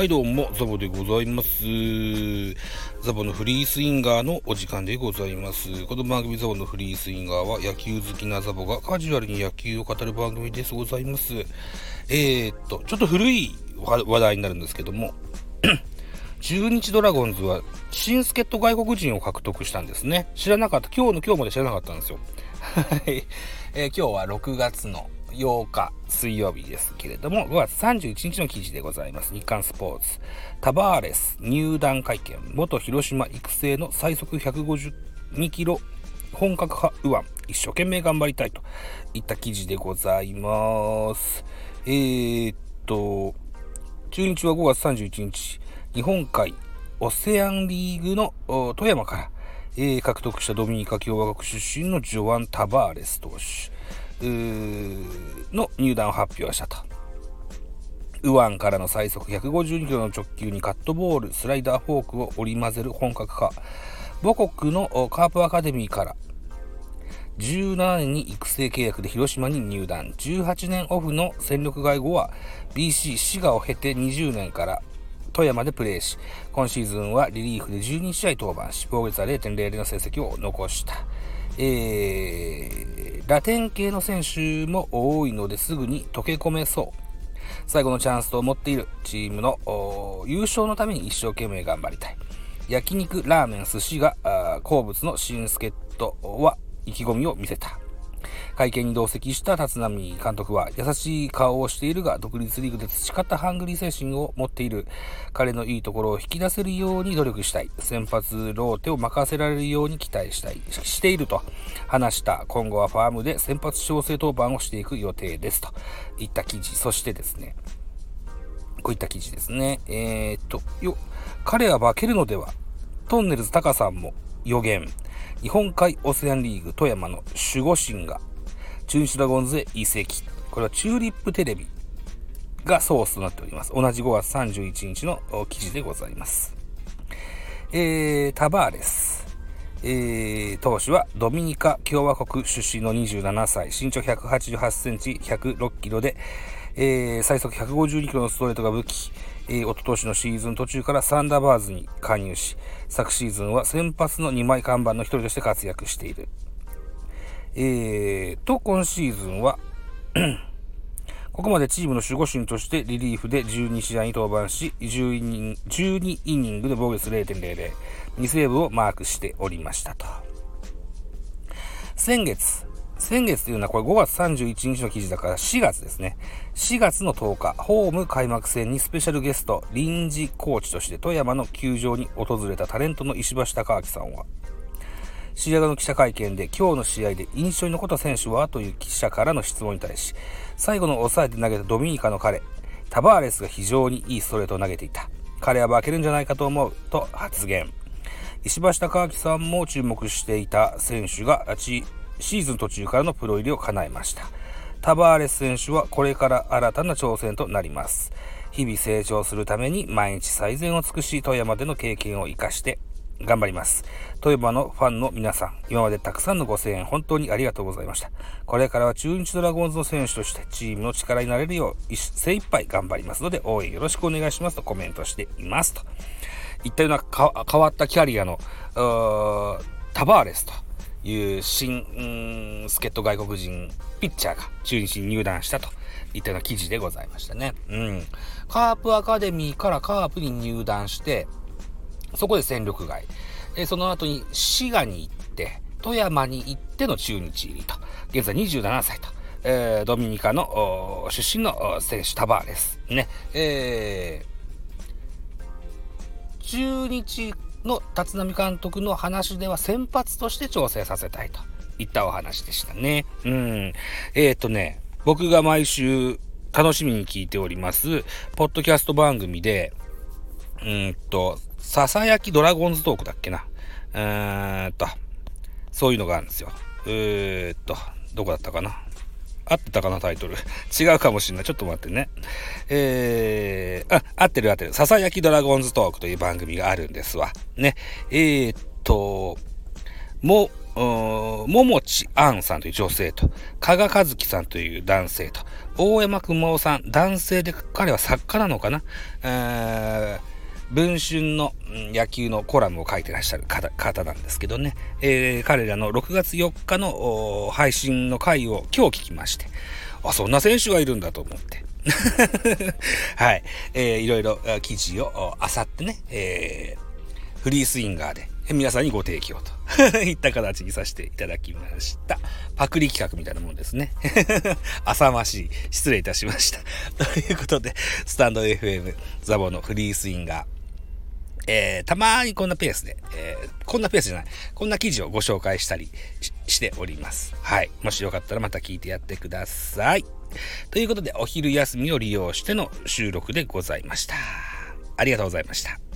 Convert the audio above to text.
はいどうも、ザボでございます。ザボのフリースインガーのお時間でございます。この番組ザボのフリースインガーは野球好きなザボがカジュアルに野球を語る番組ですございます。えー、っと、ちょっと古い話題になるんですけども、中日ドラゴンズは新助っ人外国人を獲得したんですね。知らなかった。今日の今日まで知らなかったんですよ。はい。え、今日は6月の8日水曜日ですけれども、5月31日の記事でございます。日刊スポーツ。タバーレス入団会見。元広島育成の最速152キロ本格派右腕。一生懸命頑張りたいといった記事でございます。えー、っと、中日は5月31日、日本海オセアンリーグの富山から、えー、獲得したドミニカ共和国出身のジョアン・タバーレス投手。の入団を発表したと。右腕からの最速152キロの直球にカットボール、スライダー、フォークを織り交ぜる本格化。母国のカープアカデミーから17年に育成契約で広島に入団。18年オフの戦力外後は BC 滋賀を経て20年から富山でプレーし、今シーズンはリリーフで12試合登板し、防御率は0.00の成績を残した。えー、ラテン系の選手も多いのですぐに溶け込めそう。最後のチャンスと思っているチームの優勝のために一生懸命頑張りたい。焼肉、ラーメン、寿司が好物の新助っ人は意気込みを見せた。会見に同席した立浪監督は優しい顔をしているが独立リーグで培ったハングリー精神を持っている彼のいいところを引き出せるように努力したい。先発ローテを任せられるように期待したいしていると話した今後はファームで先発調整登板をしていく予定ですと。いった記事。そしてですね。こういった記事ですね。えー、っとよ彼は化けるのではトンネルズタカさんも予言。日本海オセアンリーグ富山の守護神が中日ドラゴンズへ移籍。これはチューリップテレビがソースとなっております。同じ5月31日の記事でございます。えー、タバーレス。えー、投手はドミニカ共和国出身の27歳、身長188センチ、106キロで、えー、最速152キロのストレートが武器、えー、一昨年のシーズン途中からサンダーバーズに加入し、昨シーズンは先発の2枚看板の一人として活躍している。えー、と、今シーズンは ここまでチームの守護神としてリリーフで12試合に登板し、12イニン12イニングで防御率0.00、2セーブをマークしておりましたと。先月、先月というのはこれ5月31日の記事だから4月ですね。4月の10日、ホーム開幕戦にスペシャルゲスト、臨時コーチとして富山の球場に訪れたタレントの石橋貴明さんは、試合後の記者会見で今日の試合で印象に残った選手はという記者からの質問に対し、最後の抑えて投げたドミニカの彼、タバーレスが非常にいいストレートを投げていた。彼は負けるんじゃないかと思うと発言。石橋貴明さんも注目していた選手がシーズン途中からのプロ入りを叶えました。タバーレス選手はこれから新たな挑戦となります。日々成長するために毎日最善を尽くし富山での経験を生かして頑張ります。富山のファンの皆さん、今までたくさんのご声援本当にありがとうございました。これからは中日ドラゴンズの選手としてチームの力になれるよう精一杯頑張りますので応援よろしくお願いしますとコメントしていますと。いったような変わったキャリアのタバーレスという新助っ人外国人ピッチャーが中日に入団したといったような記事でございましたね。うん。カープアカデミーからカープに入団して、そこで戦力外。えその後に滋賀に行って、富山に行っての中日入りと。現在27歳と。えー、ドミニカの出身の選手、タバーレス。ね。えー、中日の立浪監督の話では先発として調整させたいといったお話でしたね。うん。えっ、ー、とね、僕が毎週楽しみに聞いております、ポッドキャスト番組で、うんと、ささやきドラゴンズトークだっけな。えーっと、そういうのがあるんですよ。えーっと、どこだったかな。合ってたかな、タイトル。違うかもしんない。ちょっと待ってね。えー、あ、合ってる合ってる。ささやきドラゴンズトークという番組があるんですわ。ね。えー、っと、もももちあんさんという女性と、加賀和樹さんという男性と、大山雲さん、男性で彼は作家なのかな、えー文春の野球のコラムを書いてらっしゃる方なんですけどね、えー、彼らの6月4日の配信の回を今日聞きまして、あ、そんな選手がいるんだと思って。はい、えー、いろいろ記事をあさってね、えー、フリースインガーで皆さんにご提供と いった形にさせていただきました。パクリ企画みたいなもんですね。浅ましい。失礼いたしました。ということで、スタンド FM ザボのフリースインガー、えー、たまにこんなペースで、えー、こんなペースじゃない、こんな記事をご紹介したりしております。はい。もしよかったらまた聞いてやってください。ということで、お昼休みを利用しての収録でございました。ありがとうございました。